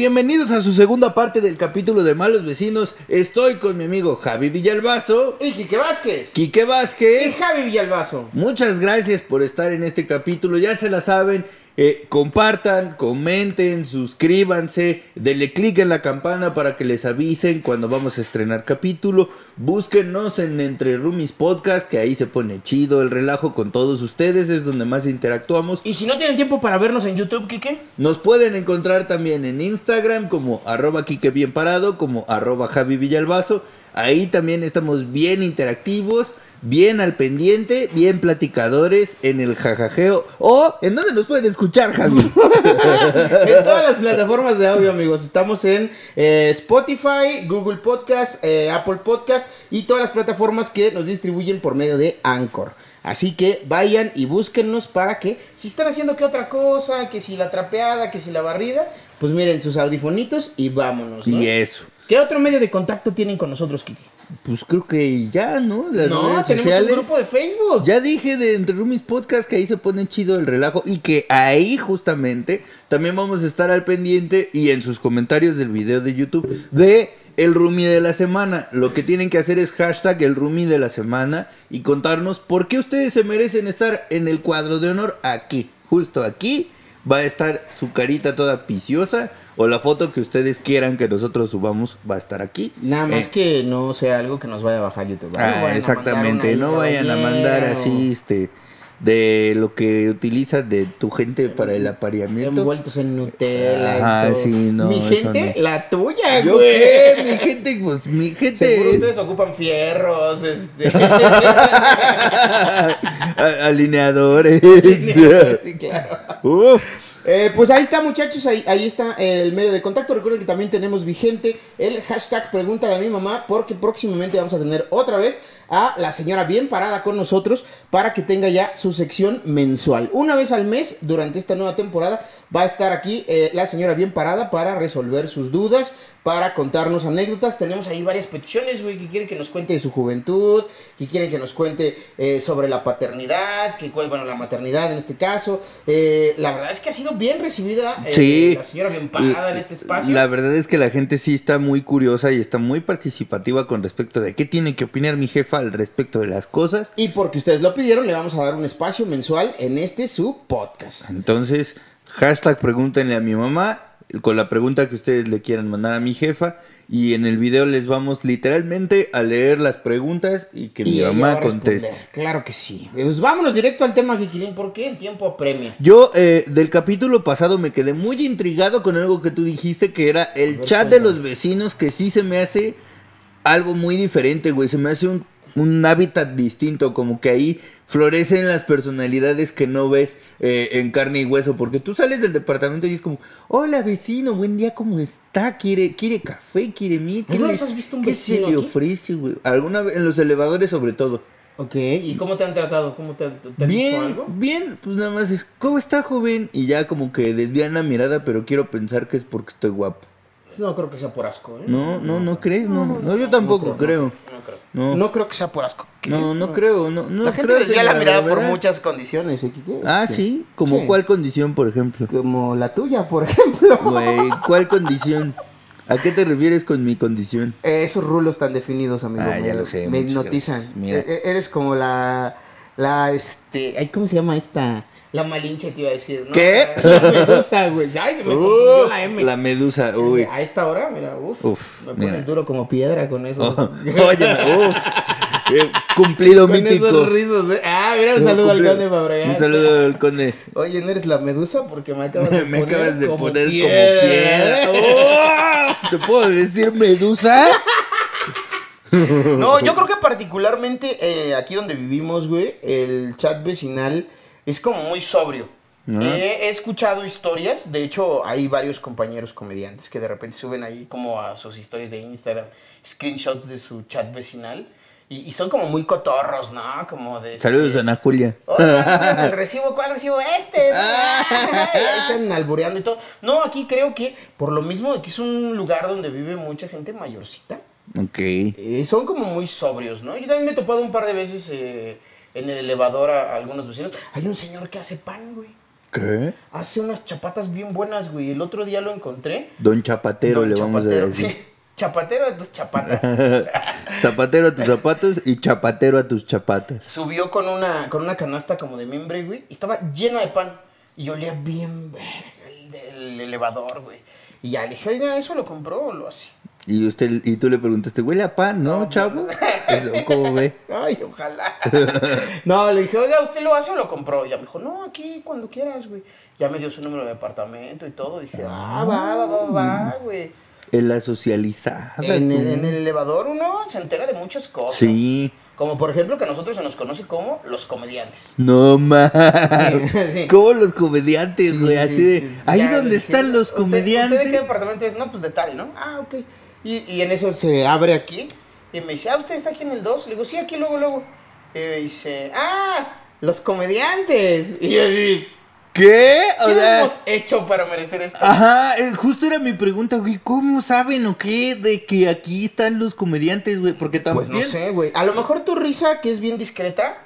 bienvenidos a su segunda parte del capítulo de Malos Vecinos. Estoy con mi amigo Javi Villalbazo. Y Quique Vázquez. Quique Y Vázquez. Javi Villalbazo. Muchas gracias por estar en este capítulo. Ya se la saben. Eh, compartan, comenten, suscríbanse, denle click en la campana para que les avisen cuando vamos a estrenar capítulo. Búsquenos en Entre Roomies Podcast, que ahí se pone chido el relajo con todos ustedes, es donde más interactuamos. Y si no tienen tiempo para vernos en YouTube, Quique, Nos pueden encontrar también en Instagram como arroba Quique Bien Parado, como arroba Javi Villalbazo. Ahí también estamos bien interactivos, bien al pendiente, bien platicadores en el jajajeo. O, ¿en dónde nos pueden escuchar, Javi? en todas las plataformas de audio, amigos. Estamos en eh, Spotify, Google Podcast, eh, Apple Podcast y todas las plataformas que nos distribuyen por medio de Anchor. Así que vayan y búsquennos para que, si están haciendo que otra cosa, que si la trapeada, que si la barrida, pues miren sus audifonitos y vámonos. ¿no? y eso. ¿Qué otro medio de contacto tienen con nosotros, Kiki? Pues creo que ya, ¿no? Las no, redes tenemos sociales. un grupo de Facebook. Ya dije de Entre Roomies Podcast que ahí se pone chido el relajo y que ahí justamente también vamos a estar al pendiente y en sus comentarios del video de YouTube de el roomie de la semana. Lo que tienen que hacer es hashtag el roomie de la semana y contarnos por qué ustedes se merecen estar en el cuadro de honor aquí, justo aquí. Va a estar su carita toda piciosa o la foto que ustedes quieran que nosotros subamos va a estar aquí. Nada más Eh, que no sea algo que nos vaya a bajar YouTube. Ah, exactamente, no vayan a mandar así, este, de lo que utilizas de tu gente para el apareamiento. Envueltos en Nutella. Ajá, sí, no, Mi gente, no. la tuya, ¿Yo güey. qué? Mi gente, pues mi gente Seguro es ustedes ocupan fierros, este. a- alineadores. sí, claro. Uf. Eh, pues ahí está, muchachos. Ahí, ahí está el medio de contacto. Recuerden que también tenemos vigente el hashtag Pregúntale a mi mamá. Porque próximamente vamos a tener otra vez a la señora bien parada con nosotros para que tenga ya su sección mensual. Una vez al mes, durante esta nueva temporada, va a estar aquí eh, la señora bien parada para resolver sus dudas, para contarnos anécdotas. Tenemos ahí varias peticiones, güey, que quieren que nos cuente de su juventud, que quieren que nos cuente eh, sobre la paternidad, que bueno, la maternidad en este caso. Eh, la verdad es que ha sido bien recibida Sí. la señora bien parada en este espacio. La verdad es que la gente sí está muy curiosa y está muy participativa con respecto de qué tiene que opinar mi jefa al respecto de las cosas. Y porque ustedes lo pidieron, le vamos a dar un espacio mensual en este su podcast. Entonces, hashtag pregúntenle a mi mamá con la pregunta que ustedes le quieran mandar a mi jefa y en el video les vamos literalmente a leer las preguntas y que mi mamá conteste. Claro que sí. Pues vámonos directo al tema, Kikilín, porque el tiempo apremia. Yo eh, del capítulo pasado me quedé muy intrigado con algo que tú dijiste que era el ver, chat de los vecinos que sí se me hace algo muy diferente, güey. Se me hace un, un hábitat distinto, como que ahí florecen las personalidades que no ves eh, en carne y hueso, porque tú sales del departamento y es como, hola vecino, buen día, ¿cómo está? ¿Quiere, quiere café? ¿Quiere mí? ¿Alguna le- vez has visto un ¿Qué vecino se le ofrece, güey? ¿Alguna vez? En los elevadores sobre todo. Ok, ¿y cómo te han tratado? ¿Cómo te, te han dicho Bien, algo? bien, pues nada más es, ¿cómo está joven? Y ya como que desvían la mirada, pero quiero pensar que es porque estoy guapo. No creo que sea por asco, ¿eh? No, no, no crees, no, no, yo tampoco creo. No creo. No. No creo que sea por asco. No, no creo, no, no la gente creo, desvía la mirada por muchas condiciones, ¿eh? Ah, sí, como Sí. cuál condición, por ejemplo. Como la tuya, por ejemplo. Güey, ¿cuál condición? ¿A qué te refieres con mi condición? Eh, esos rulos tan definidos, amigo. Ah, me- ya lo sé, Me hipnotizan. Mira. E- e- eres como la. La, este. ay, ¿Cómo se llama esta? La malinche te iba a decir, ¿no? ¿Qué? La medusa, güey. Ay, se me confundió Uf, la M. la medusa, uy. A esta hora, mira, uf. Uf, me mira. pones duro como piedra con esos. Oh, Oye, uf, cumplido con mítico. esos rizos, ¿eh? Ah, mira, un saludo al Cumplido. conde Fabregat. Un saludo al conde. Oye, ¿no eres la medusa? Porque me acabas de Me poner acabas de como poner piedra. como piedra. ¡Oh! ¿Te puedo decir medusa? No, yo creo que particularmente eh, aquí donde vivimos, güey, el chat vecinal es como muy sobrio. He escuchado historias, de hecho hay varios compañeros comediantes que de repente suben ahí como a sus historias de Instagram screenshots de su chat vecinal y, y son como muy cotorros, ¿no? Como de... Saludos, Ana Julia. El recibo, ¿cuál recibo? Este. andan albureando y todo. No, aquí creo que por lo mismo de que es un lugar donde vive mucha gente mayorcita. Ok. Eh, son como muy sobrios, ¿no? Yo también me he topado un par de veces eh, en el elevador a, a algunos vecinos. Hay un señor que hace pan, güey. ¿Qué? Hace unas chapatas bien buenas, güey. El otro día lo encontré. Don Chapatero Don le vamos Chapatero, a decir. Chapatero de tus chapatas. Zapatero a tus zapatos y chapatero a tus chapatas. Subió con una, con una canasta como de mimbre, güey. Y estaba llena de pan. Y olía bien verga el, el elevador, güey. Y ya le dije, oiga, ¿eso lo compró o lo hace? Y usted y tú le preguntaste, ¿huele a pan, no, chavo? Eso, ¿Cómo ve? Ay, ojalá. no, le dije, oiga, ¿usted lo hace o lo compró? Y ya me dijo, no, aquí cuando quieras, güey. Ya me dio su número de apartamento y todo. Dije, ah, va, va, va, va, güey. En la socializada. En el, en el elevador uno se entera de muchas cosas. Sí. Como por ejemplo que a nosotros se nos conoce como los comediantes. No más. Sí, sí. Como los comediantes, güey. Sí, así sí, de. Ahí Ya, donde están los "¿Usted- comediantes. ¿Usted de qué departamento es? No, pues de tal, ¿no? Ah, ok. Y, y en eso se abre aquí y me dice, ah, ¿usted está aquí en el 2? Le digo, sí, aquí luego, luego. Y me dice, ah, los comediantes. Y yo así, ¿Qué? O ¿qué sea, hemos hecho para merecer esto? Ajá, eh, justo era mi pregunta, güey. ¿Cómo saben o qué de que aquí están los comediantes, güey? Porque también. Pues no sé, güey. A lo mejor tu risa, que es bien discreta,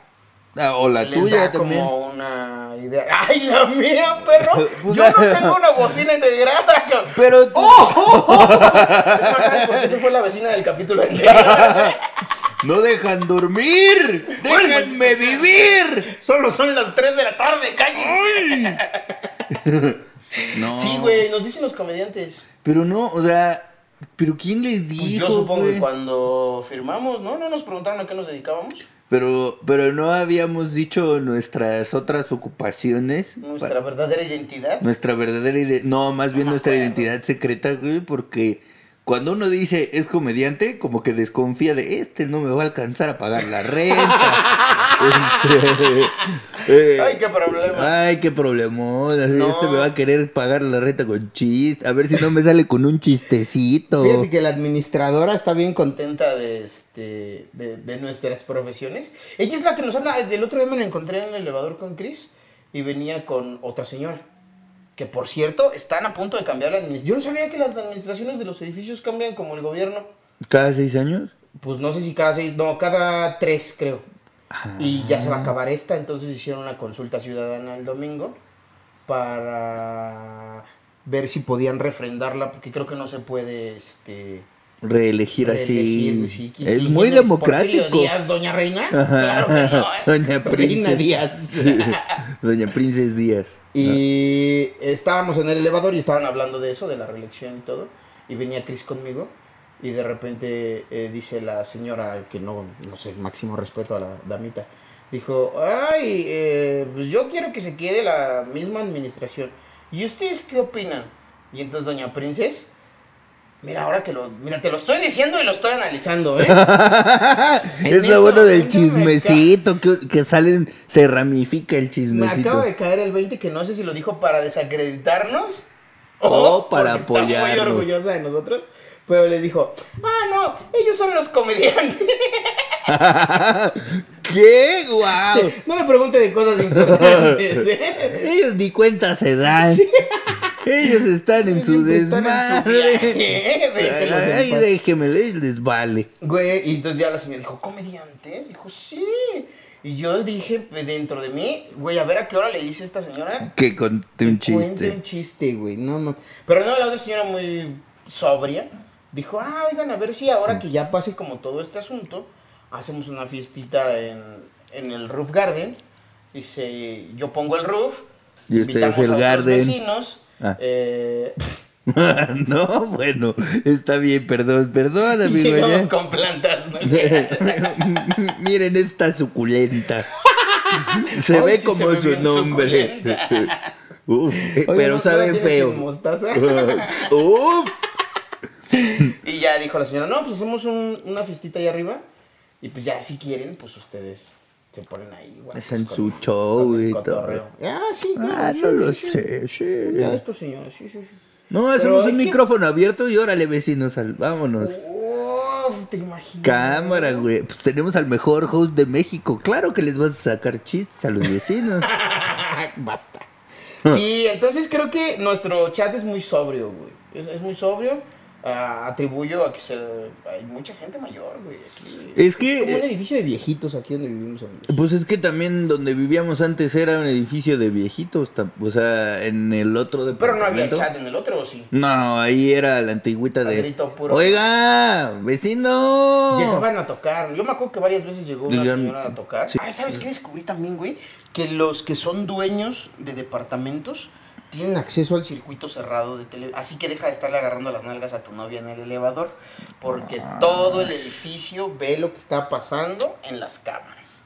Ah, o la les tuya da también. como una idea. ¡Ay, la mía, perro! Pues Yo la- no tengo una bocina integrada, cabrón. Pero tú- Es más, ¿sabes por qué se fue la vecina del capítulo anterior? no dejan dormir. Déjenme vivir. Solo son las 3 de la tarde, cállense. No. Sí, güey, nos dicen los comediantes. Pero no, o sea, pero ¿quién les Pues dijo? yo supongo güey? que cuando firmamos, ¿no? ¿No nos preguntaron a qué nos dedicábamos? Pero, pero no habíamos dicho nuestras otras ocupaciones. Nuestra verdadera identidad. Nuestra verdadera identidad. No, más bien No nuestra acuerdo. identidad secreta, güey, porque cuando uno dice es comediante, como que desconfía de este no me va a alcanzar a pagar la renta. Este, eh, Ay, qué problema. Ay, qué problemón. No. Este me va a querer pagar la renta con chiste. A ver si no me sale con un chistecito. Fíjate que la administradora está bien contenta de, este, de, de nuestras profesiones. Ella es la que nos anda. El otro día me la encontré en el elevador con Chris y venía con otra señora. Que por cierto, están a punto de cambiar la administración. Yo no sabía que las administraciones de los edificios cambian como el gobierno. ¿Cada seis años? Pues no sé si cada seis, no, cada tres creo. Y ya se va a acabar esta, entonces hicieron una consulta ciudadana el domingo para ver si podían refrendarla, porque creo que no se puede, este... Reelegir reelegir, así. sí. es ¿Quién muy democrático. ¿Porfirio Díaz, doña Reina? Claro que no, ¿eh? Doña Reina. Díaz. Sí, Doña Princes Díaz. Y estábamos en el elevador y estaban hablando de eso, de la reelección y todo. Y venía Chris conmigo. Y de repente eh, dice la señora, que no, no sé, máximo respeto a la damita. Dijo, ay, eh, pues yo quiero que se quede la misma administración. ¿Y ustedes qué opinan? Y entonces doña Princess, mira, ahora que lo, mira, te lo estoy diciendo y lo estoy analizando, ¿eh? Es lo bueno del me chismecito, que, que salen, se ramifica el Me chismecito. acaba de caer el 20 que no sé si lo dijo para desacreditarnos O para porque Está muy orgullosa de nosotros. Pero les dijo, ah, no, ellos son los comediantes. ¿Qué? ¡Guau! Sí, no le pregunte de cosas importantes. ¿eh? Ellos ni cuenta se dan. Ellos están en su desmadre. Ay, déjeme, les vale. Güey, y entonces ya la señora dijo, ¿comediantes? Dijo, sí. Y yo dije pues, dentro de mí, güey, a ver a qué hora le dice esta señora Que conté un Cuente chiste. un chiste, güey. No, no. Pero no, la otra señora muy sobria dijo, ah, oigan, a ver si ahora que ya pase como todo este asunto, hacemos una fiestita en, en el roof garden. Dice, yo pongo el roof. Y el a garden. vecinos. Ah. eh, no, bueno, está bien, perdón, perdón, y amigo. sigamos ya. con plantas, ¿no? Miren esta suculenta. Se ve sí como su nombre. Uf, eh, pero ¿no- sabe feo. sin mostaza? Uf. Y ya dijo la señora, no, pues hacemos un- una fiestita ahí arriba. Y pues ya, si quieren, pues ustedes se ponen ahí. igual, Hacen pues, su show y cotorreo. Ah, sí, claro. Ah, no lo sé, sí. Ya esto, señora, sí, sí, sí. No, hacemos es un micrófono abierto y órale, vecinos, vámonos. Uf, te imaginas. Cámara, güey. Pues tenemos al mejor host de México. Claro que les vas a sacar chistes a los vecinos. Basta. Sí, entonces creo que nuestro chat es muy sobrio, güey. Es, es muy sobrio. Atribuyo a que se, hay mucha gente mayor, güey. Aquí. Es que, como un eh, edificio de viejitos aquí donde vivimos, amigos. Pues es que también donde vivíamos antes era un edificio de viejitos, o sea, en el otro Pero no había departamento. chat en el otro, ¿o sí? No, ahí era la antigüita de. grito puro. Oiga, vecino. Llegaban a tocar. Yo me acuerdo que varias veces llegó una señora a tocar. Sí. Ay, ¿sabes qué descubrí también, güey? Que los que son dueños de departamentos tienen acceso al circuito cerrado de tele. Así que deja de estarle agarrando las nalgas a tu novia en el elevador. Porque Ah. todo el edificio ve lo que está pasando en las cámaras.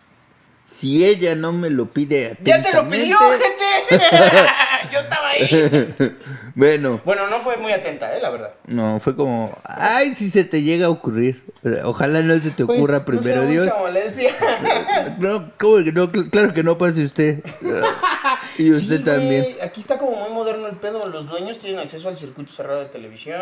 Si ella no me lo pide ¡Ya te lo pidió, gente! Yo estaba ahí. Bueno, Bueno, no fue muy atenta, ¿eh? La verdad. no, fue como, ay, si se te llega a ocurrir. Ojalá no se te ocurra Güey, primero no Dios. mucha molestia. No, ¿cómo que no? Cl- Claro que no pase usted. Y Sí, usted también. güey, Aquí está como muy moderno el pedo. Los dueños tienen acceso al circuito cerrado de televisión.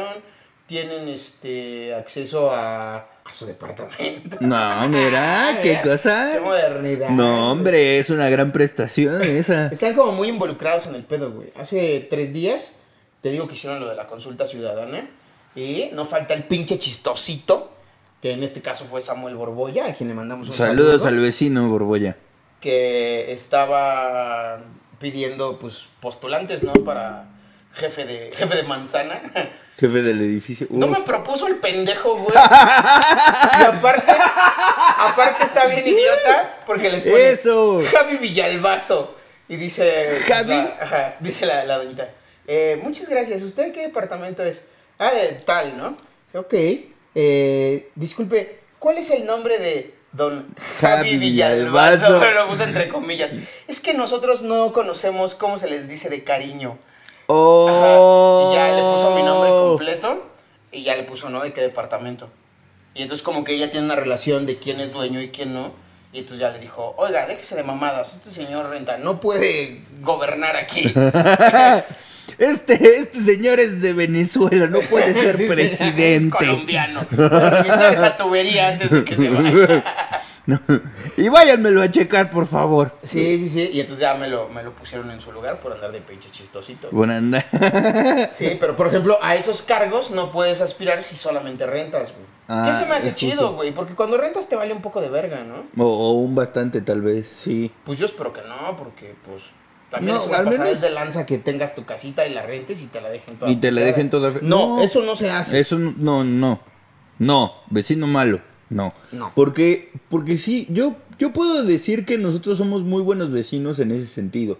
Tienen este acceso a, a su departamento. No, mira, qué Qué cosa. modernidad. No, hombre, es una gran prestación esa. Están como muy involucrados en el pedo, güey. Hace tres días te digo que hicieron lo de la consulta ciudadana. Y no falta el pinche chistosito. Que en este caso fue Samuel Borboya, a quien le mandamos un Saludos saludo. al vecino Borbolla. que estaba pidiendo pues postulantes, ¿no? Para jefe de jefe de manzana. Jefe del edificio. No me propuso el pendejo, güey. Y aparte, aparte está bien idiota porque les pone Eso. Javi Villalbazo y dice pues, ¿Javi? la- ajá, dice la, la doñita. "Eh, muchas gracias. ¿Usted qué departamento es? Ah, de tal, ¿no? Ok. Eh, disculpe, ¿cuál es el nombre de don Javi, Javi Villalbazo? Villalbazo. Lo puso entre comillas. Es que nosotros no conocemos cómo se les dice de cariño. Oh. Ajá, Y ya le puso mi nombre completo y ya le puso, ¿no? De qué departamento. Y entonces como que ella tiene una relación de quién es dueño y quién no. Y entonces ya le dijo, oiga, déjese de mamadas, este señor renta no puede gobernar aquí. Este, este señor es de Venezuela, no puede ser Sí, sí, Es presidente. colombiano. Revisa esa tubería antes de que se vaya. No. Y váyanmelo a checar, por favor. Sí, sí, sí. Y entonces ya me lo, me lo pusieron en su lugar por andar de pinche chistosito. Bueno, anda. Sí, pero por ejemplo, a esos cargos no puedes aspirar si solamente rentas, güey. Ah, ¿Qué se me hace chido, güey? Porque cuando rentas te vale un poco de verga, ¿no? O, o un bastante, tal vez, sí. Pues yo espero que no, porque pues también No, es una pasada menos- de lanza que tengas tu casita y la rentes y te la dejen toda. Y te la dejen toda. No, eso no se hace. Eso no, no. No, vecino malo. No. No. Porque, porque sí, yo, yo puedo decir que nosotros somos muy buenos vecinos en ese sentido.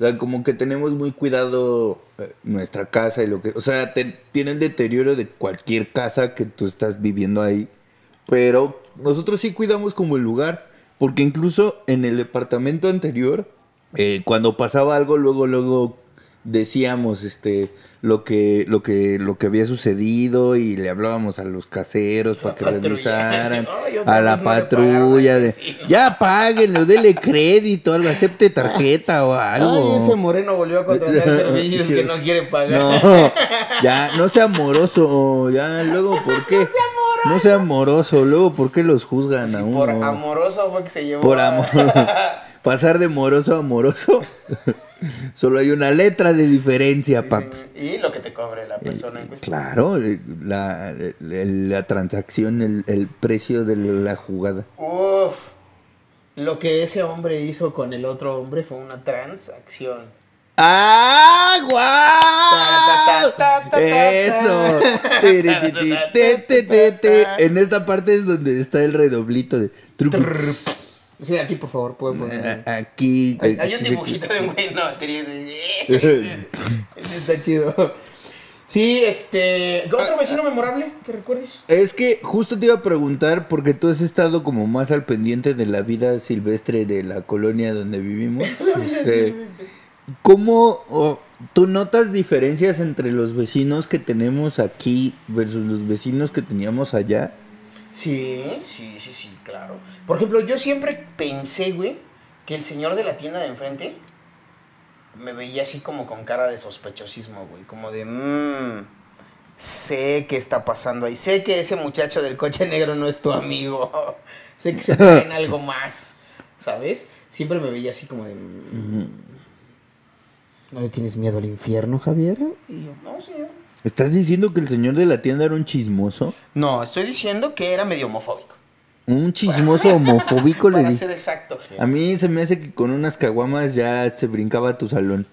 O sea, como que tenemos muy cuidado eh, nuestra casa y lo que... O sea, te- tienen deterioro de cualquier casa que tú estás viviendo ahí. Pero nosotros sí cuidamos como el lugar. Porque incluso en el departamento anterior, eh, cuando pasaba algo, luego, luego decíamos este lo que lo que lo que había sucedido y le hablábamos a los caseros para que revisaran a la patrulla de ya páguenlo, dele crédito, algo, acepte tarjeta o algo. Ay, ese moreno volvió a contratar servicios que no quiere pagar. No, ya, no sea amoroso, ya, luego, ¿por qué? No sea amoroso, luego, ¿por qué los juzgan Sí, a uno? por amoroso fue que se llevó. Por amor. Pasar de moroso a amoroso. Solo hay una letra de diferencia, Sí, papi. Y lo que te cobre la persona en cuestión. Claro, eh, la, la transacción, el, el precio de la jugada. Uf. Lo que ese hombre hizo con el otro hombre fue una transacción. ¡Ah, guau! Eso. En esta parte es donde está el redoblito de truco. Sí, aquí por favor, pueden poner. Aquí. Hay, hay un dibujito de un güey, no, te Ese está chido. Sí, este. ¿Otro vecino memorable que recuerdes? Es que justo te iba a preguntar, porque tú has estado como más al pendiente de la vida silvestre de la colonia donde vivimos. Este, ¿Cómo o, tú notas diferencias entre los vecinos que tenemos aquí versus los vecinos que teníamos allá? Sí, sí, sí, sí, claro. Por ejemplo, yo siempre pensé, güey, que el señor de la tienda de enfrente me veía así como con cara de sospechosismo, güey. Como de, mmm, sé qué está pasando ahí. Sé que ese muchacho del coche negro no es tu amigo. sé que se traen algo más, ¿sabes? Siempre me veía así como de... "Mm, ¿No le tienes miedo al infierno, Javier? Y yo, no, señor. ¿Estás diciendo que el señor de la tienda era un chismoso? No, estoy diciendo que era medio homofóbico. Un chismoso homofóbico le Para di. ser exacto. A mí se me hace que con unas caguamas ya se brincaba tu salón.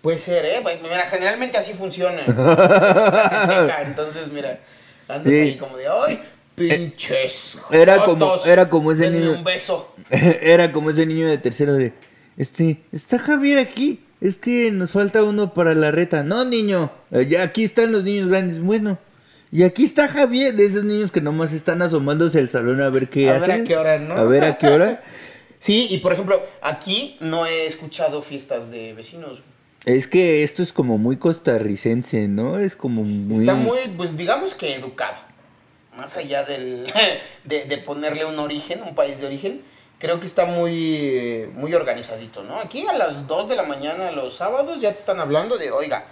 Puede ser, ¿eh? Pues, Mira, generalmente así funciona. Checa, entonces, mira, andas Sí. ahí como de, ¡ay, pinches! Era como- jotos, era como ese denme niño- un beso. Era como ese niño de tercero de, este, ¿está Javier aquí? Es que nos falta uno para la reta. No, niño, eh, ya aquí están los niños grandes. Bueno, y aquí está Javier, de esos niños que nomás están asomándose al salón a ver qué A ver hacen. a qué hora, ¿no? A ver a qué hora. Sí, y por ejemplo, aquí no he escuchado fiestas de vecinos. Es que esto es como muy costarricense, ¿no? Es como muy... Está muy, pues digamos que educado. Más allá del, de, de ponerle un origen, un país de origen, creo que está muy, muy organizadito, ¿no? Aquí a las 2 de la mañana los sábados ya te están hablando de, oiga,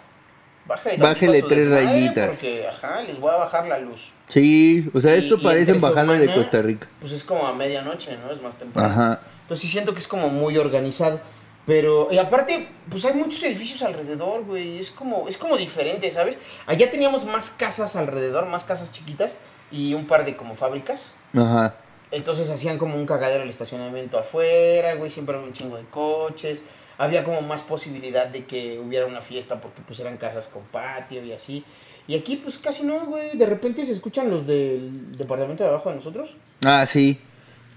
bájale, su tres rayitas. Porque, ajá, les voy a bajar la luz. Sí, o sea, Y- esto parece embajada de Costa Rica. Pues es como a medianoche, ¿no? Es más temprano. Ajá. Entonces sí siento que es como muy organizado. Pero, y aparte, pues hay muchos edificios alrededor, güey. Es como, es como diferente, ¿sabes? Allá teníamos más casas alrededor, más casas chiquitas y un par de como fábricas. Ajá. Entonces hacían como un cagadero el estacionamiento afuera, güey. Siempre había un chingo de coches. Había como más posibilidad de que hubiera una fiesta porque pues eran casas con patio y así. Y aquí pues casi no, güey. De repente se escuchan los del departamento de abajo de nosotros. Ah, sí.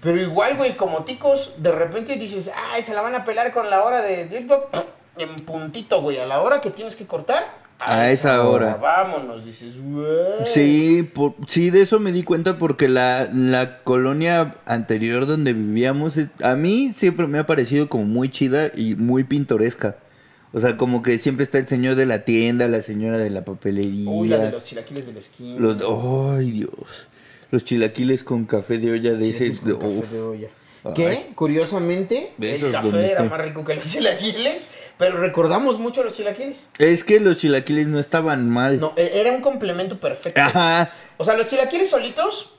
Pero igual, güey, como ticos, de repente dices, ay, se la van a pelar con la hora de... En puntito, güey, a la hora que tienes que cortar. A esa hora. Vámonos, dices, güey. Sí, por- sí, de eso me di cuenta porque la, la colonia anterior donde vivíamos, a mí siempre me ha parecido como muy chida y muy pintoresca. O sea, como que siempre está el señor de la tienda, la señora de la papelería. Uy, la de los chilaquiles de la esquina. los- ay, Dios. Los chilaquiles con café de olla de ese. Con de- café de olla. Que, curiosamente, el café era más rico que los chilaquiles, pero recordamos mucho los chilaquiles. Es que los chilaquiles no estaban mal. No, e- era un complemento perfecto. Ajá. O sea, los chilaquiles solitos,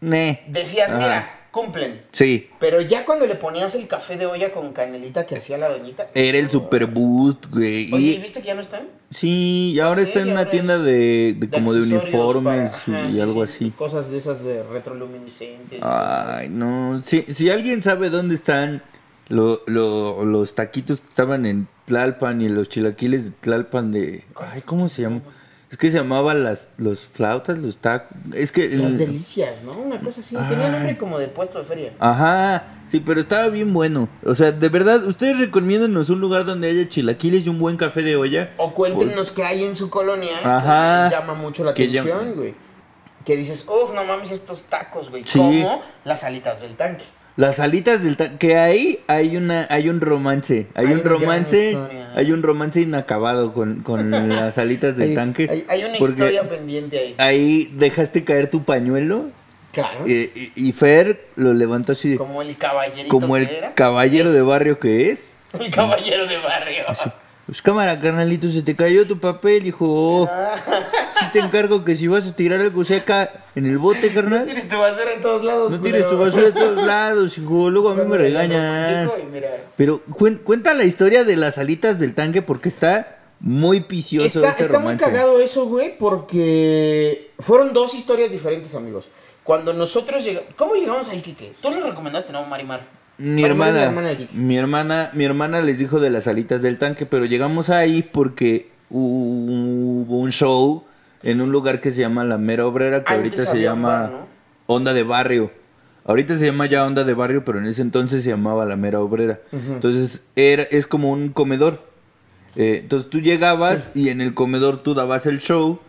Ne. decías, Ajá. mira, cumplen. Sí. Pero ya cuando le ponías el café de olla con canelita que hacía la doñita. Era el super boost, güey. Oye, Y- ¿y viste que ya no están? Sí, y ahora Sí, está en una tienda de, de como de uniformes para- ajá, y sí, algo sí, así. Cosas de esas de retroluminiscentes. Ay, no. Si, si alguien sabe dónde están lo- lo- los taquitos que estaban en Tlalpan y los chilaquiles de Tlalpan de... Ay, ¿cómo se llama? Es que se llamaban las los flautas, los tacos. Es que... Las el- delicias, ¿no? Una cosa así. Tenía Ay. nombre como de puesto de feria. Ajá, sí, pero estaba bien bueno. O sea, de verdad, ustedes recomiéndanos un lugar donde haya chilaquiles y un buen café de olla. O cuéntenos qué hay en su colonia Ajá. que les llama mucho la atención, güey. Que dices, uff, no mames estos tacos, güey. Sí. Como las alitas del tanque. Las alitas del tanque, que ahí hay una, hay un romance, hay, Hay un romance, hay un romance inacabado con, con las alitas del hay, tanque. Hay, hay una historia pendiente ahí. Ahí dejaste caer tu pañuelo Claro. eh, y, y Fer lo levantó así de, como, como el caballerito el que era. caballero de barrio que es. El caballero de barrio. Pues cámara, carnalito, se te cayó tu papel, hijo. Ah. Sí te encargo que si vas a tirar algo seca en el bote, No carnal, tires tu basura en todos lados. no tires tu basura de todos lados, hijo. Luego a mí me regañan. Pero cuen- cuenta la historia de las alitas del tanque porque está muy vicioso Está, ese está muy romance. cagado eso, güey, porque fueron dos historias diferentes, amigos. Cuando nosotros llegamos... ¿Cómo llegamos ahí, Kike? Tú nos recomendaste, ¿no, Marimar? Mi hermana, mi hermana, mi hermana les dijo de las alitas del tanque, pero llegamos ahí porque hubo un show en un lugar que se llama La Mera Obrera, que Antes ahorita se llama bar, ¿no? Onda de Barrio. Ahorita se llama ya Onda de Barrio, pero en ese entonces se llamaba La Mera Obrera. Entonces era, es como un comedor. Eh, entonces tú llegabas y en el comedor tú dabas el show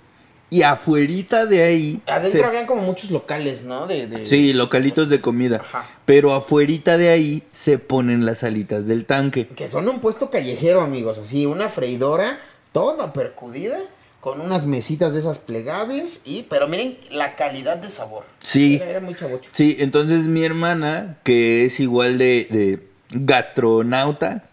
y afuerita de ahí... Adentro se- habían como muchos locales, ¿no? De, de- Sí, localitos de comida. Ajá. Pero afuerita de ahí se ponen las alitas del tanque. Que son un puesto callejero, amigos. Así, una freidora toda percudida, con unas mesitas de esas plegables. y Pero miren la calidad de sabor. Sí. Era, era muy chavocho. Sí, entonces mi hermana, que es igual de, de gastronauta,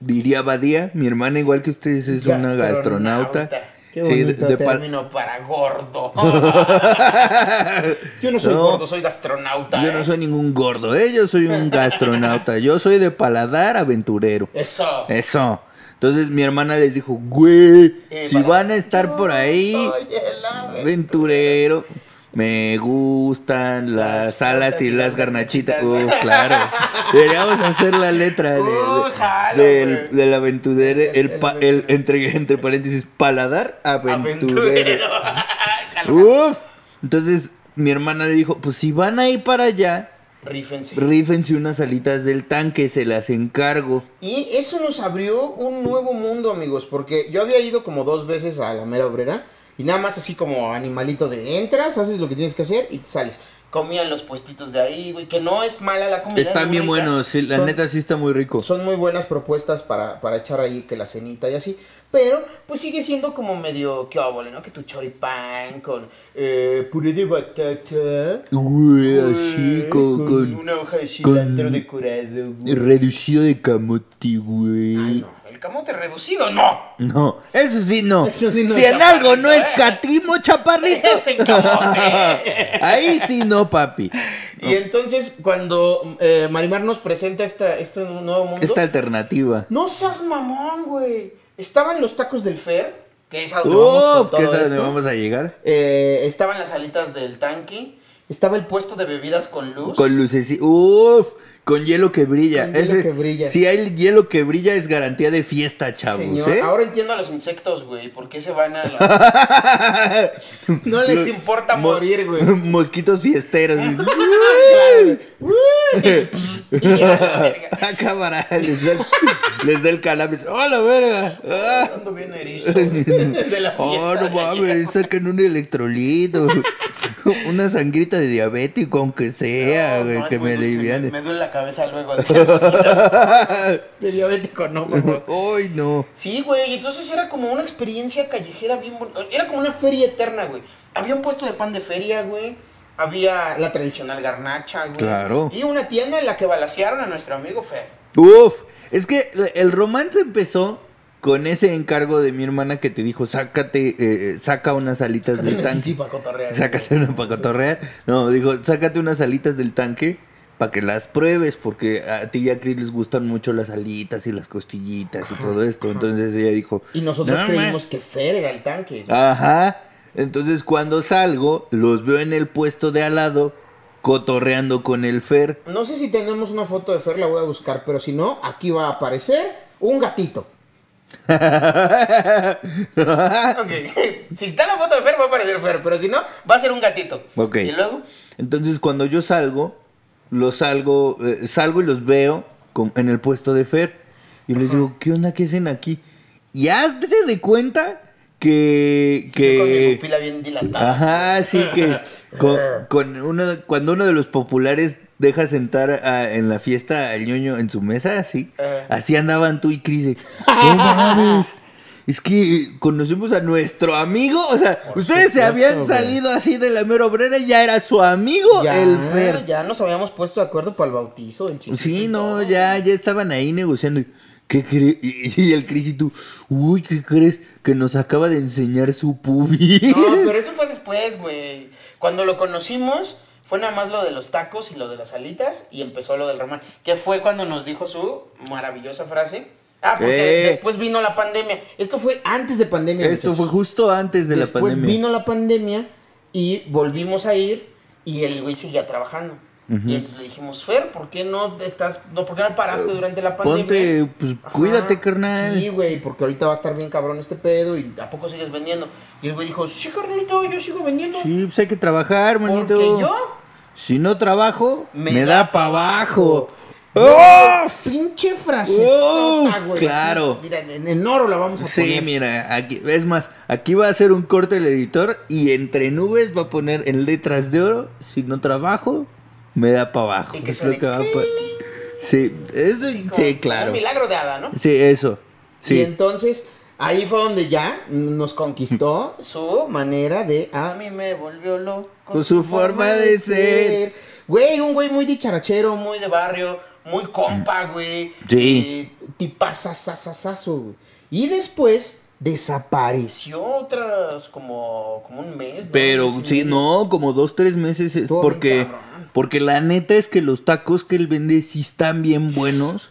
diría Badía, mi hermana igual que ustedes es una gastronauta. Qué Sí, de- bonito de pal- término para gordo. Yo no soy No. gordo, soy gastronauta. Yo ¿eh? no soy ningún gordo, ¿eh? Yo soy un gastronauta. Yo soy de paladar aventurero. Eso. Eso. Entonces mi hermana les dijo, güey, Eh, si van a estar por ahí, soy el aventurero. aventurero, me gustan las Las alas y las garnachitas. Uh, claro. Deberíamos hacer la letra de- Uh, jalo, del, aventurero, El- pa- el- entre, entre paréntesis, paladar aventurero. Aventurero. Uf. Entonces mi hermana le dijo, pues si van ahí para allá, Rífense. rífense unas alitas del tanque, se las encargo. Y eso nos abrió un nuevo mundo, amigos, porque yo había ido como dos veces a la mera obrera y nada más así como animalito de entras, haces lo que tienes que hacer y te sales. Comían los puestitos de ahí, güey, que no es mala la comida. Están es bien buenos, sí, la Son- neta sí está muy rico. Son muy buenas propuestas para, para echar ahí que la cenita y así. Pero, pues sigue siendo como medio, qué óvole, ¿no? Que tu choripán con eh, puré de batata. Güey, güey, así con, con una hoja de cilantro con- decorado, güey. reducido de camote, güey. Ay, no, camote reducido, no. No, eso sí no. Eso sí no, si en algo no es ¿eh? catimo, chaparrito. Es en camote. Ahí sí no, papi. Y entonces, cuando eh, Marimar nos presenta esta, este nuevo mundo. Esta alternativa. No seas mamón, güey. Estaban los tacos del Fer, que es a donde vamos Uf, con que es a donde esto. vamos a llegar. Eh, estaban las alitas del tanque. Estaba el puesto de bebidas con luz. Con luces, uf, con hielo que brilla. Con hielo Ese- que brilla. Si hay hielo que brilla es garantía de fiesta, chavos, Señor, ¿eh? ahora entiendo a los insectos, güey. ¿Por qué se van a la... No les Los- importa mo- morir, güey. Mosquitos fiesteros. A. Ah, cámara, les da el, les da el cannabis. ¡Oh, la verga! ¡Ah! Bien erizo. De la fiesta. Oh, no de ayer. mames, saquen un electrolito. Una sangrita de diabético, aunque sea, No, güey, no, que me aliviane. Me duele la cabeza luego de diabético, no, por favor. Ay, no. Sí, güey, entonces era como una experiencia callejera bien bonita. Era como una feria eterna, güey. Había un puesto de pan de feria, güey. Había la tradicional garnacha, güey. Claro. Y una tienda en la que balasearon a nuestro amigo Fer. Uf, es que el romance empezó con ese encargo de mi hermana que te dijo, sácate, eh, eh, saca unas alitas del Sí, tanque. pa' cotorrear, Sácate una para cotorrear. No, dijo, sácate unas alitas del tanque para que las pruebes, porque a ti y a Chris les gustan mucho las alitas y las costillitas y todo esto. Entonces ella dijo, Y nosotros "No, creímos ma". que Fer era el tanque. Ajá. Entonces cuando salgo, los veo en el puesto de al lado, cotorreando con el Fer. No sé si tenemos una foto de Fer, la voy a buscar, pero si no, aquí va a aparecer un gatito. Ok, si está la foto de Fer, va a aparecer Fer, pero si no, va a ser un gatito. Ok. Y luego, Entonces cuando yo salgo, los salgo, eh, salgo y los veo con- en el puesto de Fer. Y les digo, ¿qué onda? ¿Qué hacen aquí? Y hazte de cuenta que... yo con mi que pupila bien dilatada. Ajá, sí que con, con uno, cuando uno de los populares deja sentar a- en la fiesta al ñoño en su mesa, así, así andaban tú y Cris. No mames. Es que conocemos a nuestro amigo, o sea, Por ustedes se habían salido así de la mera obrera y ya era su amigo ya, el Fer. ya nos habíamos puesto de acuerdo para el bautizo chiquito. Sí, no, ya, ya estaban ahí negociando. ¿Qué crees? Y, y el Cris y tú, uy, ¿qué crees? Que nos acaba de enseñar su pubi. No, pero eso fue después, güey. Cuando lo conocimos, fue nada más lo de los tacos y lo de las alitas y empezó lo del román. Que fue cuando nos dijo su maravillosa frase. Ah, porque Eh. después vino la pandemia. Esto fue antes de pandemia. Esto muchachos. fue justo antes de Después la pandemia. vino la pandemia y volvimos a ir y el güey seguía trabajando. Y entonces le dijimos, Fer, ¿por qué no estás, no, por qué no paraste durante la pandemia? Ponte, pues Ajá. cuídate, carnal. Sí, güey, porque ahorita va a estar bien cabrón este pedo y ¿a poco sigues vendiendo? Y el güey dijo, sí, carnalito, yo sigo vendiendo. Sí, pues hay que trabajar, manito. porque yo Si no trabajo, me, Me da, da para abajo. ¡Oh! ¡Oh! Pinche frase. Uf, claro. Mira, en, oro la vamos a Sí, poner. mira, aquí, es más, aquí va a hacer un corte el editor y entre nubes va a poner en letras de oro, si no trabajo, me da para abajo. Y que Es lo que va a poner. Sí, eso sí, claro. Un milagro de hada, ¿no? Sí, eso. Y Sí. entonces ahí fue donde ya nos conquistó su manera de a mí me volvió loco Con su forma de ser. Güey, un güey muy dicharachero, muy de barrio, muy compa, güey. Sí. Eh, tipazazazazazo, güey. Y después desapareció otras como, como un mes. ¿no? Pero sí, medio. no, como dos, tres meses. es porque, porque la neta es que los tacos que él vende sí están bien buenos.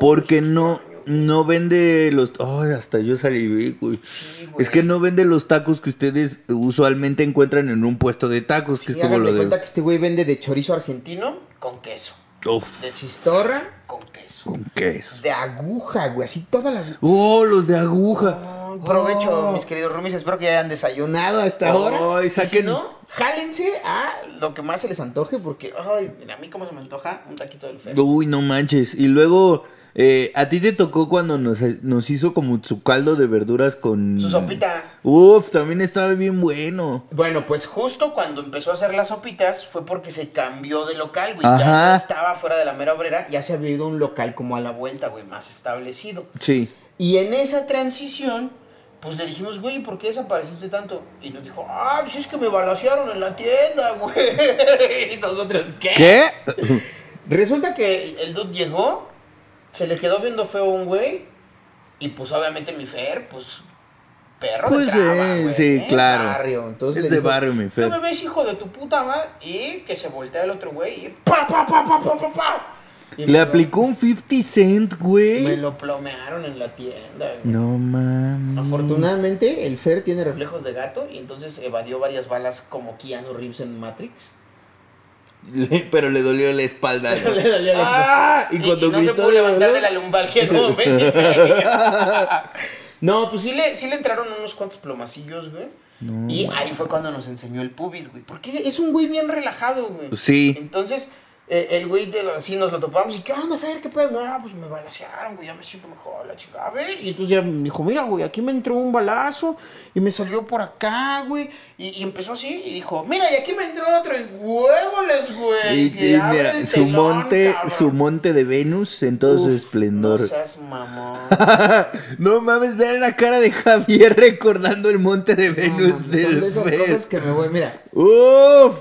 Porque no, no vende los... Ay, hasta yo salí, güey. Sí, güey. Es que no vende los tacos que ustedes usualmente encuentran en un puesto de tacos, que Sí, es como lo de... cuenta que este güey vende de chorizo argentino con queso. Uf, De chistorra con queso. con queso. De aguja, güey. Así toda la... Oh, los de aguja. Ay, provecho, Oh. mis queridos roomies. Espero que ya hayan desayunado a esta hora. Ay, Y si no, jálense a lo que más se les antoje. Porque, ay, mira, a mí cómo se me antoja un taquito del fer. Uy, no manches. Y luego, eh, a ti te tocó cuando nos, nos hizo como su caldo de verduras con... Su sopita. Uf, también estaba bien bueno. Bueno, pues justo cuando empezó a hacer las sopitas fue porque se cambió de local, güey. Ajá. Ya estaba fuera de la mera obrera, ya se había ido a un local como a la vuelta, güey, más establecido. Sí. Y en esa transición, pues le dijimos, güey, ¿por qué desapareciste tanto? Y nos dijo, ah, pues es que me balasearon en la tienda, güey. Y nosotros, ¿qué? ¿Qué? Resulta que el dude llegó, se le quedó viendo feo un güey, y pues obviamente mi Fer, pues, perro Pues, de traba, eh, güey, sí, ¿eh? claro. Barrio. Entonces Es de dijo, barrio, mi Fer. ¿No me ves, hijo de tu puta madre? Y que se voltea el otro güey y pa, pa, pa, pa, pa, pa, pa. Y me Le lo- aplicó un 50 cent, Me güey. lo plomearon en la tienda, güey. No mames. Afortunadamente, el Fer tiene reflejos de gato y entonces evadió varias balas como Keanu Reeves en Matrix. Le- Pero le dolió la espalda. ¿no? Le dolió la ¡Ah! Y cuando y no se pudo levantar de la lumbalgia medio. No, pues sí le, sí le entraron unos cuantos plomacillos, güey. No, y ahí fue cuando nos enseñó el pubis, güey. Porque es un güey bien relajado, güey. Sí. Entonces, eh, el güey, de, así nos lo topamos. ¿Y qué onda, Fer? ¿Qué pedo? No, pues me balasearon, güey. Ya me siento mejor, la chica. A ver. Y entonces ya me dijo, mira, güey, aquí me entró un balazo. Y me salió por acá, güey. Y, y empezó así. Y dijo, mira, y aquí me entró otro. Y huevoles, güey. Y, mira, su monte, cabrón". su monte de Venus en todo su esplendor. No seas mamón. no mames, vean la cara de Javier recordando el monte de No, Venus mames, del son de esas Fer. cosas que me voy. Mira, Uf,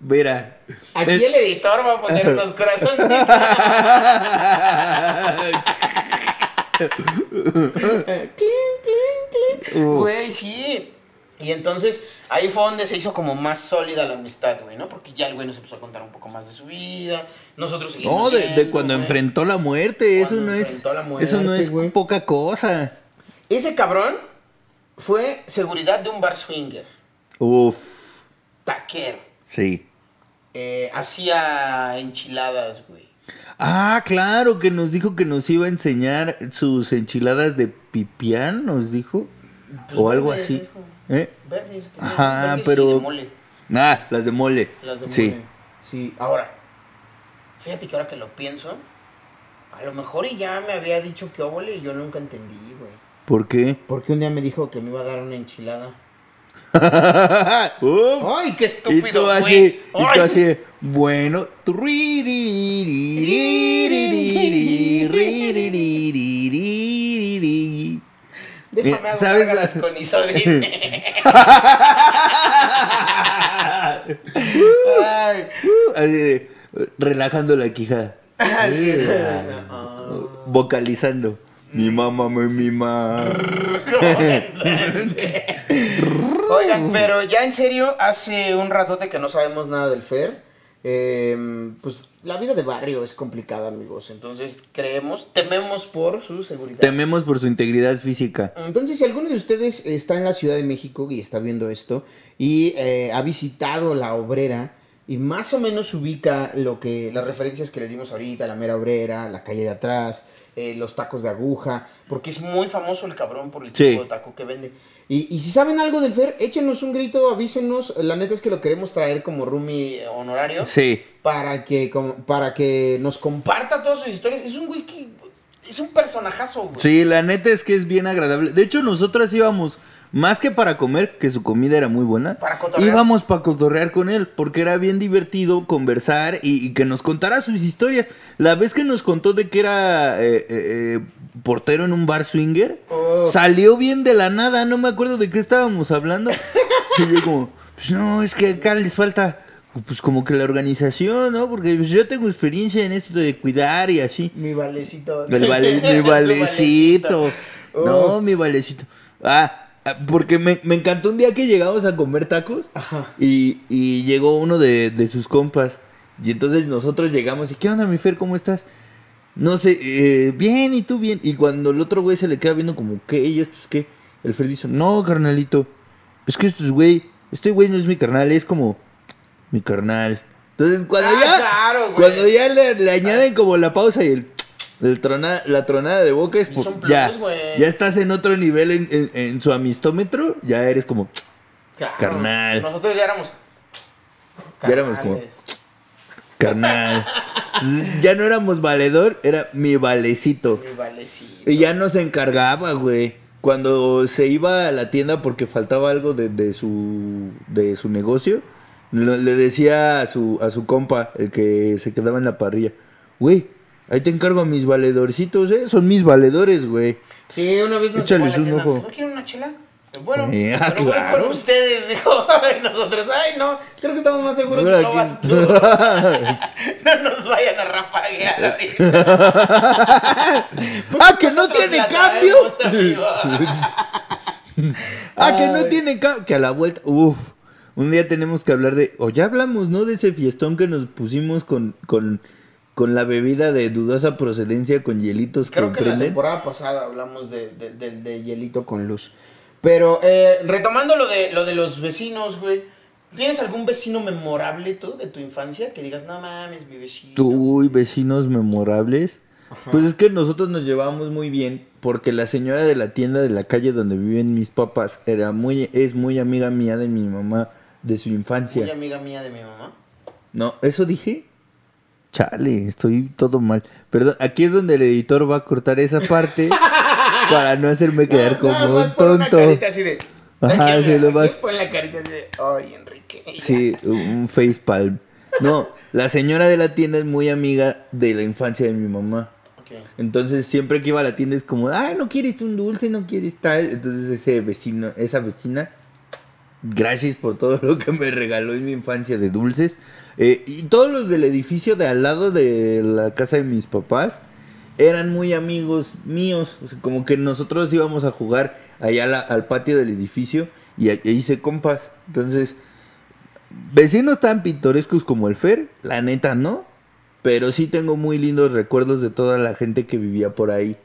mira. Aquí Es- el editor va a poner unos corazoncitos. clink, clink, clink. Uf. Güey, sí. Y entonces ahí fue donde se hizo como más sólida la amistad, güey, ¿no? Porque ya el güey nos empezó a contar un poco más de su vida. Nosotros seguimos. No, de, cuando güey. enfrentó la muerte, eso Cuando no es la eso no muerte, es güey. poca cosa. Ese cabrón fue seguridad de un bar swinger. Uf, Taquero. sí. Eh, hacía enchiladas, güey. Ah, claro, que nos dijo que nos iba a enseñar sus enchiladas de pipián, nos dijo. Pues o algo así. dijo. ¿Eh? Verdes, tenía Ajá, verdes y pero- de mole. Ah, las de mole. Las de sí. mole. Sí, ahora, fíjate que ahora que lo pienso, a lo mejor y ya me había dicho que óvole y yo nunca entendí, güey. ¿Por qué? Porque un día me dijo que me iba a dar una enchilada. Uf. ¡Ay, qué estúpido! Y tú güey. así, y tú así bueno, Déjame ¿Sabes? Así de, relajando la quija. Así. Vocalizando. Mi mamá me mima. Oigan, pero ya en serio, hace un ratote que no sabemos nada del Fer. Eh, pues la vida de barrio es complicada, amigos. Entonces creemos, tememos por su seguridad. Tememos por su integridad física. Entonces, si alguno de ustedes está en la Ciudad de México y está viendo esto y eh, ha visitado la obrera y más o menos ubica lo que las referencias que les dimos ahorita, la mera obrera, la calle de atrás, eh, los tacos de aguja, porque es muy famoso el cabrón por el Sí. tipo de taco que vende. Y, y si saben algo del Fer, échenos un grito, avísenos. La neta es que lo queremos traer como roomie honorario Sí. para que, como- para que nos comparta todas sus historias. Es un güey que es un personajazo, güey. Sí, la neta es que es bien agradable. De hecho, nosotras íbamos más que para comer, que su comida era muy buena. Para cotorrear. Íbamos para cotorrear con él, porque era bien divertido conversar y, y que nos contara sus historias. La vez que nos contó de que era eh, eh, eh, portero en un bar swinger, Oh. salió bien de la nada. No me acuerdo de qué estábamos hablando. y yo como, pues no, es que acá les falta... Pues como que la organización, ¿no? Porque pues, yo tengo experiencia en esto de cuidar y así. Mi valecito. El vale- mi valecito. No, Uf. mi valecito. Ah, porque me, me encantó un día que llegamos a comer tacos Ajá. y, y llegó uno de, de sus compas. Y entonces nosotros llegamos y, ¿qué onda, mi Fer? ¿Cómo estás? No sé, eh, bien, y tú bien. Y cuando el otro güey se le queda viendo como, ¿qué? ¿Y esto es qué? El Fer dice, no, carnalito. Es que esto es güey. Este güey no es mi carnal, es como mi carnal. Entonces, cuando Ah, ya, claro, cuando ya le, le añaden como la pausa y el, el trona- la tronada de boca es son plus, ya, ya estás en otro nivel en, en- en su amistómetro, ya eres como, Claro. Carnal. Nosotros ya éramos. Ya éramos como- carnal. Ya no éramos valedor, era mi valecito. Mi valecito. Y ya nos encargaba, güey. Cuando se iba a la tienda porque faltaba algo de, de su de su negocio, le decía a su a su compa, el que se quedaba en la parrilla, güey, ahí te encargo a mis valedorcitos, eh, son mis valedores, güey. Sí, una vez nos Échales un ojo. ¿No quieren una chela? Bueno, Eh, ah, pero voy claro. con ustedes, dijo. Nosotros, ay, no, creo que estamos más seguros si no vas tú. no nos vayan a rafaguear ahorita. ¡Ah, que no tiene cambio! ¡Ah, que no tiene cambio! Que a la vuelta, uff, un día tenemos que hablar de, o ya hablamos, ¿no? De ese fiestón que nos pusimos con, con, con la bebida de dudosa procedencia con hielitos Creo que que la temporada pasada hablamos de, de, de- de hielito con luz. Pero eh, retomando lo de, lo de los vecinos, güey. ¿Tienes algún vecino memorable tú de tu infancia? Que digas, no mames, mi vecino. Uy, vecinos memorables. Ajá. Pues es que nosotros nos llevábamos muy bien porque la señora de la tienda de la calle donde viven mis papás era muy es muy amiga mía de mi mamá de su infancia. Muy amiga mía de mi mamá. No, ¿eso dije? Chale, estoy todo mal. Perdón, aquí es donde el editor va a cortar esa parte para no hacerme quedar como más un una tonto. carita así de. Ajá, sí, lo vas- Pon la carita así de. Ay, Enrique. Sí, un facepalm. No, la señora de la tienda es muy amiga de la infancia de mi mamá. Entonces siempre que iba a la tienda es como, ay, no quieres un dulce, no quieres tal. Entonces ese vecino, esa vecina, gracias por todo lo que me regaló en mi infancia de dulces. Eh, y todos los del edificio de al lado de la casa de mis papás eran muy amigos míos. O sea, como que nosotros íbamos a jugar allá la- al patio del edificio y ahí hice compas. Entonces, vecinos tan pintorescos como el Fer, la neta no. Pero sí tengo muy lindos recuerdos de toda la gente que vivía por ahí.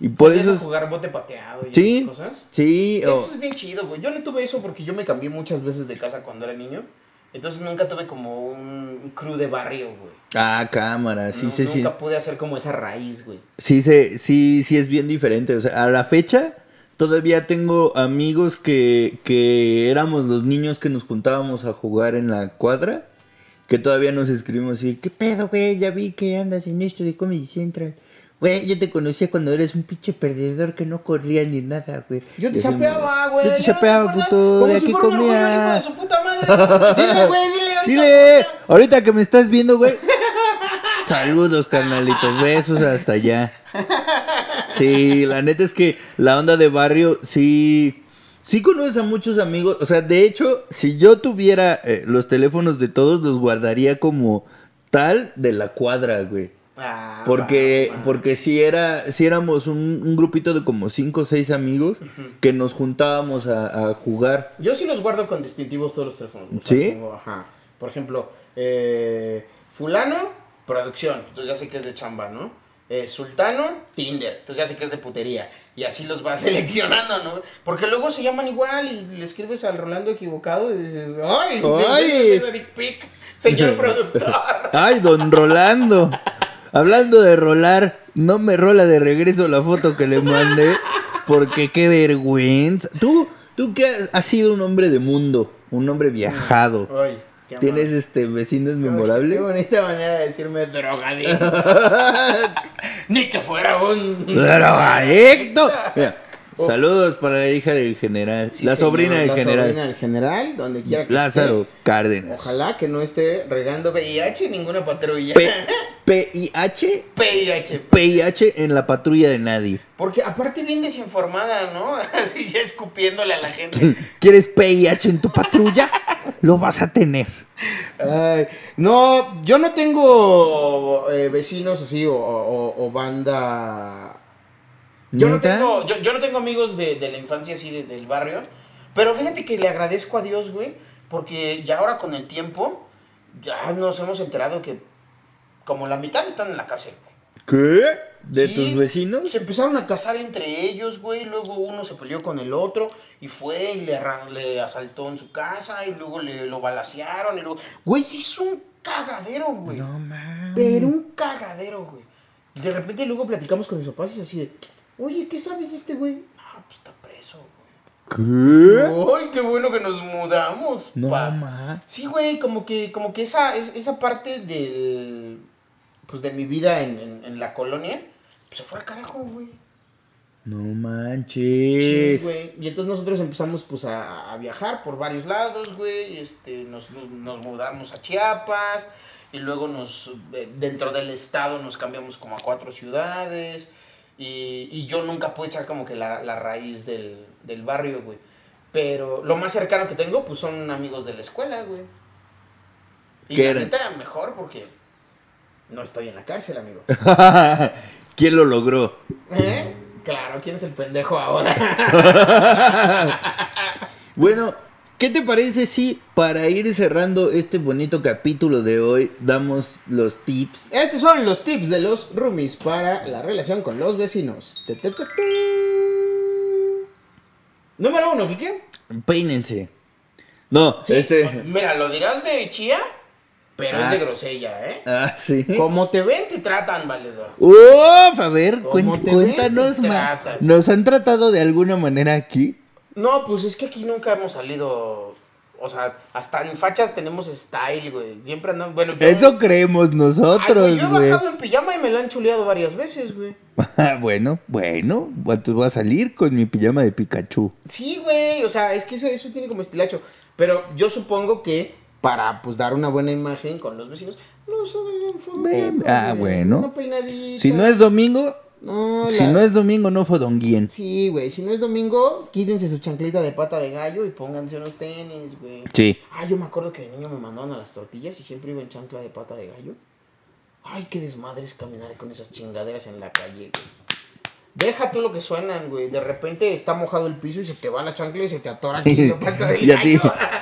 Y por ¿Salías eso... a jugar bote pateado y Sí, esas cosas? sí. Eso es bien chido, güey. Yo no tuve eso porque yo me cambié muchas veces de casa cuando era niño. Entonces nunca tuve como un, crew de barrio, güey. Ah, cámara, sí, No, sí, sí. nunca pude hacer como esa raíz, güey. Sí, se, sí, sí es bien diferente. O sea, a la fecha todavía tengo amigos que, que éramos los niños que nos juntábamos a jugar en la cuadra. Que todavía nos escribimos así, ¿qué pedo, güey? Ya vi que andas en esto de Comedy Central. Güey, yo te conocía cuando eres un pinche perdedor que no corría ni nada, güey. Yo te sapeaba, güey. Yo te ¿no te sapeaba, puto. Como de si aquí fuera comía. de su puta madre. Dile, güey, dile. ahorita. Dile, ahorita que me estás viendo, güey. Saludos, carnalitos. Besos hasta allá. Sí, la neta es que la onda de barrio, sí. Sí conoces a muchos amigos. O sea, de hecho, si yo tuviera eh, los teléfonos de todos, los guardaría como tal de la cuadra, güey. Ah, Porque, porque si era, si éramos un, un grupito de como cinco o seis amigos que nos juntábamos a, a jugar. Yo sí los guardo con distintivos todos los teléfonos. ¿Sí? tengo, ajá. Por ejemplo, eh, Fulano, producción. Entonces ya sé que es de chamba, ¿no? Eh, Sultano, Tinder. Entonces ya sé que es de putería. Y así los vas seleccionando, ¿no? Porque luego se llaman igual y le escribes al Rolando equivocado y dices, ¡ay! ¡Ay! señor productor! Ay, don Rolando. Hablando de rolar, no me rola de regreso la foto que le mandé. Porque qué vergüenza. Tú, tú que has, sido un hombre de mundo, un hombre viajado. Ay, qué ¿Tienes este vecinos Qué memorables? bonita manera de decirme drogadicto. Ni que fuera un. ¡Drogadicto! Mira, saludos para la hija del general. Sí, la señor, sobrina del la general. sobrina del general, donde quiera que Lázaro esté. Cárdenas. Ojalá que no esté regando VIH en ninguna patrulla. P- PIH. VIH. PIH en la patrulla de nadie. Porque aparte bien desinformada, ¿no? Así ya escupiéndole a la gente. ¿Quieres PIH en tu patrulla? Lo vas a tener. Ay, no, yo no tengo eh, vecinos así o, o- o banda. Yo no, tengo, yo, yo no tengo amigos de, de la infancia así de- del barrio. Pero fíjate que le agradezco a Dios, güey. Porque ya ahora con el tiempo, ya nos hemos enterado que como la mitad están en la cárcel, güey. ¿Qué? ¿De Sí, tus vecinos? Se empezaron a casar entre ellos, güey. Luego uno se peleó con el otro y fue y le, le asaltó en su casa y luego le lo balacearon. Y luego... Güey, sí es un cagadero, güey. No mames. Pero un cagadero, güey. De repente luego platicamos con mis papás y es así de, oye, ¿qué sabes de este güey? Ah, pues está preso, güey. ¿Qué? Ay, qué bueno que nos mudamos, No pa. ma. Sí, güey, como que, como que esa, es- esa parte del, pues de mi vida en, en- en la colonia, pues se fue al carajo, güey. No Sí, manches. güey. Y entonces nosotros empezamos, pues, a, a viajar por varios lados, güey. Este, nos, nos, nos mudamos a Chiapas. Y luego nos, eh, dentro del estado nos cambiamos como a cuatro ciudades. Y, y yo nunca pude echar como que la, la raíz del, del barrio, güey. Pero lo más cercano que tengo, pues, son amigos de la escuela, güey. Y ¿Qué la neta, mejor porque no estoy en la cárcel, amigos. ¿Quién lo logró? ¿Eh? Claro, ¿quién es el pendejo ahora? Bueno, ¿qué te parece si para ir cerrando este bonito capítulo de hoy damos los tips? Estos son los tips de los roomies para la relación con los vecinos. Te, te, te, te. Número uno, ¿qué? Peínense. No, este. Mira, lo dirás de chía, pero Ah. es de grosella, ¿eh? Ah, sí. Como te ven, te tratan, valedor. Uf, a ver, ¿Cómo cuen- te ven, cuéntanos, tratan? ¿Nos han tratado de alguna manera aquí? No, pues es que aquí nunca hemos salido. O sea, hasta en fachas tenemos style, güey. Siempre andamos. Bueno, yo- Eso creemos Ay, nosotros, güey, yo he güey. bajado en pijama y me la han chuleado varias veces, güey. bueno, bueno, entonces voy a salir con mi pijama de Pikachu. Sí, güey, o sea, es que eso, eso tiene como estilacho. Pero yo supongo que para pues dar una buena imagen con los vecinos, no fotos, ah, bueno. Una. Si no es domingo, No, si no es domingo, no fodonguen. Sí, güey, si no es domingo, quítense su chanclita de pata de gallo y pónganse unos tenis, güey. Sí. Ah, yo me acuerdo que de niño me mandaban a las tortillas y siempre iba en chancla de pata de gallo. Ay, qué desmadre es caminar con esas chingaderas en la calle, güey. Deja tú lo que suenan, güey. De repente está mojado el piso y se te va la chancla y se te atora aquí la pata del y, a ti,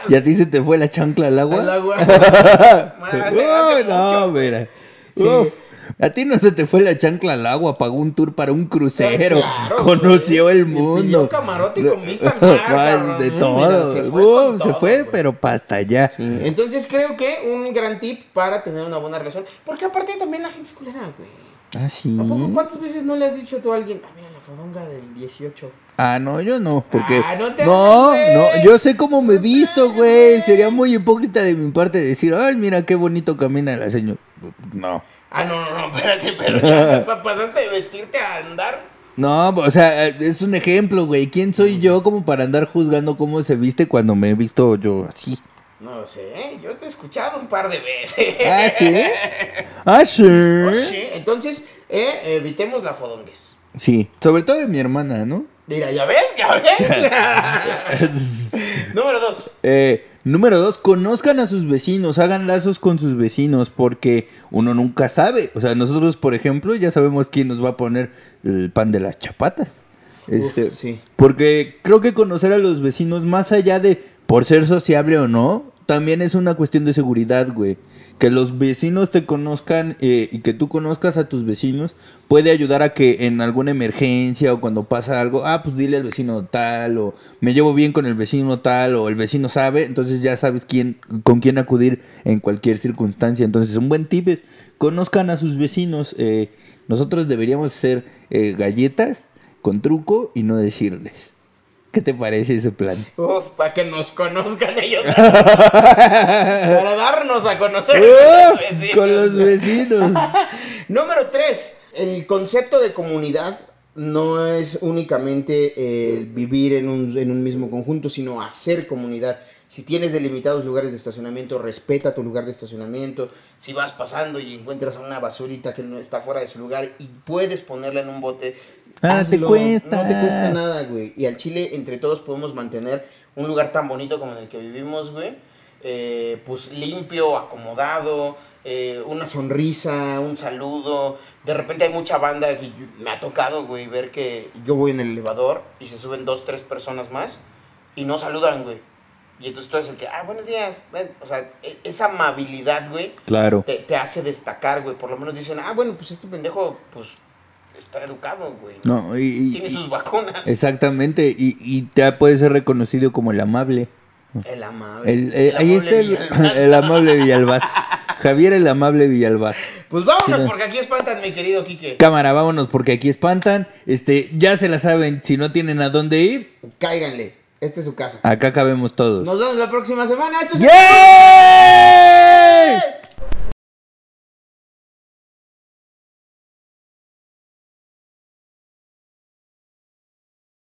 y a ti se te fue la chancla al agua. Al agua. Uy, no, mira. Sí. Uf, a ti no se te fue la chancla al agua, pagó un tour para un crucero, Claro, conoció güey. el mundo. camarote con vista mar, de Mira, todo. se fue con se todo, fue, pero para hasta allá. Entonces creo que un gran tip para tener una buena relación. Porque aparte también la gente es culera, güey. Ah, sí. ¿A poco cuántas veces no le has dicho tú a alguien, ah, mira la fodonga del 18? Ah, no, yo no, porque... Ah, no te no, no, yo sé cómo me te visto, güey. Sería muy hipócrita de mi parte decir, ay, mira qué bonito camina la señora. No. Ah, no, no, no, espérate, pero ya pasaste de vestirte a andar. No, o sea, es un ejemplo, güey. ¿Quién soy yo como para andar juzgando cómo se viste cuando me he visto yo así? No sé, yo te he escuchado un par de veces. Ah, sí. Ah, sí. Oh, sí, Entonces, eh, evitemos la fodongues. Sí, sobre todo de mi hermana, ¿no? Mira, ¿ya ves? ¿Ya ves? Número dos. Eh, número dos, conozcan a sus vecinos, hagan lazos con sus vecinos, porque uno nunca sabe. O sea, nosotros, por ejemplo, ya sabemos quién nos va a poner el pan de las chapatas. Este, Uf, sí. Porque creo que conocer a los vecinos, más allá de por ser sociable o no, también es una cuestión de seguridad, güey. Que los vecinos te conozcan eh, y que tú conozcas a tus vecinos puede ayudar a que en alguna emergencia o cuando pasa algo, ah, pues dile al vecino tal, o me llevo bien con el vecino tal, o el vecino sabe, entonces ya sabes quién, con quién acudir en cualquier circunstancia. Entonces, un buen tip es conozcan a sus vecinos. eh, nosotros deberíamos hacer eh, galletas con truco y no decirles. ¿Qué te parece ese plan? Uf, para que nos conozcan ellos. para darnos a conocer. Uf, vecinos. con los vecinos. Número 3. El concepto de comunidad no es únicamente el vivir en un, en un mismo conjunto, sino hacer comunidad. Si tienes delimitados lugares de estacionamiento, respeta tu lugar de estacionamiento. Si vas pasando y encuentras a una basurita que no está fuera de su lugar y puedes ponerla en un bote, Ah, te cuesta. No te cuesta nada, güey. Y al Chile, entre todos, podemos mantener un lugar tan bonito como en el que vivimos, güey. Eh, pues limpio, acomodado, eh, una sonrisa, un saludo. De repente hay mucha banda que yo- me ha tocado, güey, ver que yo voy en el elevador y se suben dos, tres personas más y no saludan, güey. Y entonces tú eres el que, ah, buenos días. ven". O sea, e- esa amabilidad, güey, Claro. te, te hace destacar, güey. Por lo menos dicen, ah, bueno, pues este pendejo, pues, está educado, güey. No, y, Tiene y- sus vacunas. exactamente, y, y te puede ser reconocido como el amable. El amable. El, eh, El ahí amable está el, Villalbaz. el amable Villalbaz. Javier el amable Villalbaz. Pues vámonos, Sí. porque aquí espantan, mi querido Quique. Cámara, vámonos porque aquí espantan. Este, ya se la saben, si no tienen a dónde ir, Cáiganle. Esta es su casa. Acá cabemos todos. Nos vemos la próxima semana. Esto.